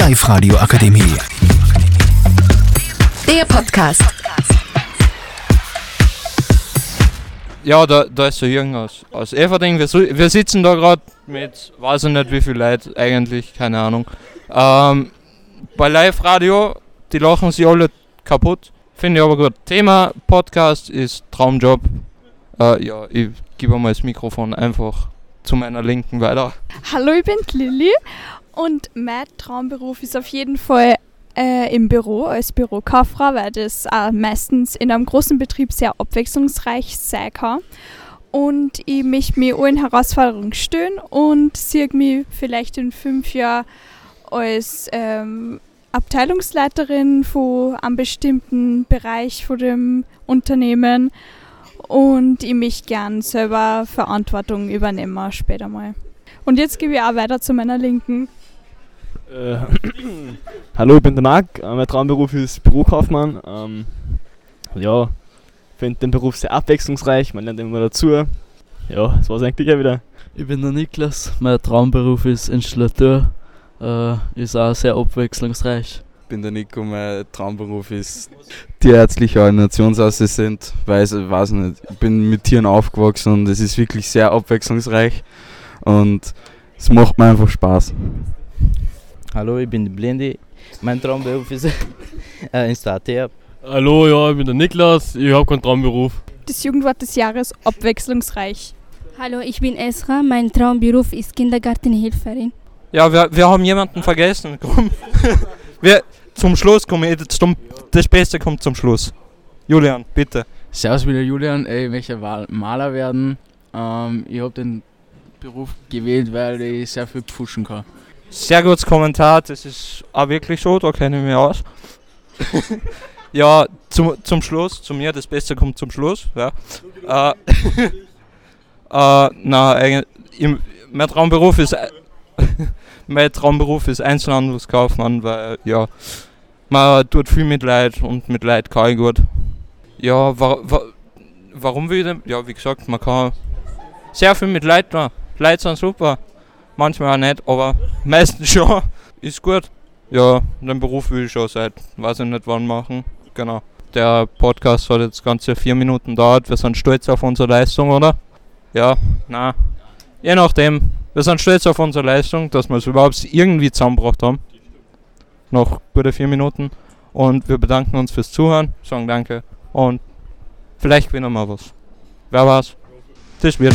Live-Radio Akademie. Der Podcast. Ja, da, da ist so Jürgen aus, aus Everding. Wir, wir sitzen da gerade mit, weiß ich nicht wie viel Leute eigentlich, keine Ahnung. Ähm, bei Live-Radio, die lachen sich alle kaputt. Finde ich aber gut. Thema Podcast ist Traumjob. Äh, ja, ich gebe mal das Mikrofon einfach zu meiner Linken weiter. Hallo, ich bin Lilly und mein Traumberuf ist auf jeden Fall äh, im Büro als Bürokauffrau, weil das äh, meistens in einem großen Betrieb sehr abwechslungsreich sein kann. Und ich möchte mich allen Herausforderungen stellen und sehe mich vielleicht in fünf Jahren als ähm, Abteilungsleiterin von einem bestimmten Bereich von dem Unternehmen und ich möchte gern selber Verantwortung übernehmen später mal. Und jetzt gebe ich auch weiter zu meiner Linken. Äh, Hallo, ich bin der Marc. Äh, mein Traumberuf ist Bürokaufmann. Ähm, ja, finde den Beruf sehr abwechslungsreich. Man lernt immer dazu. Ja, das war's eigentlich ja wieder. Ich bin der Niklas, mein Traumberuf ist Installateur, äh, ist auch sehr abwechslungsreich. bin der Nico, mein Traumberuf ist tierärztlicher Ordinationsassistent, weiß, weiß nicht, ich bin mit Tieren aufgewachsen und es ist wirklich sehr abwechslungsreich und es macht mir einfach Spaß. Hallo, ich bin die Blende. Mein Traumberuf ist äh, Installateur. Hallo, ja, ich bin der Niklas, ich habe keinen Traumberuf. Das Jugendwort des Jahres abwechslungsreich. Hallo, ich bin Esra. Mein Traumberuf ist Kindergartenhelferin. Ja, wir, wir haben jemanden vergessen. Komm. wir, zum Schluss kommen das Beste kommt zum Schluss. Julian, bitte. Servus, ich bin der Julian. Ey, Ich möchte Maler werden. Ähm, ich habe den Beruf gewählt, weil ich sehr viel pfuschen kann. Sehr gutes Kommentar, das ist auch wirklich so, da kenne ich mich aus. ja, zum, zum Schluss, zu mir, das Beste kommt zum Schluss. Ja. Äh, äh, na, mein Traumberuf ist mein Traumberuf ist Einzelhandelskaufmann, weil ja, man tut viel mit Leid und mit Leid kann ich gut. Ja, wa, wa, warum will ich denn? Ja, wie gesagt, man kann sehr viel mit Leid tun. Leute sind super manchmal auch nicht, aber meistens schon. Ist gut. Ja, den Beruf will ich schon seit, weiß ich nicht wann machen. Genau. Der Podcast hat jetzt ganze vier Minuten dauert. Wir sind stolz auf unsere Leistung, oder? Ja, na. Je nachdem. Wir sind stolz auf unsere Leistung, dass wir es überhaupt irgendwie zusammengebracht haben. Noch gute vier Minuten. Und wir bedanken uns fürs Zuhören, sagen Danke und vielleicht gewinnen wir was. Wer war's? Das wird.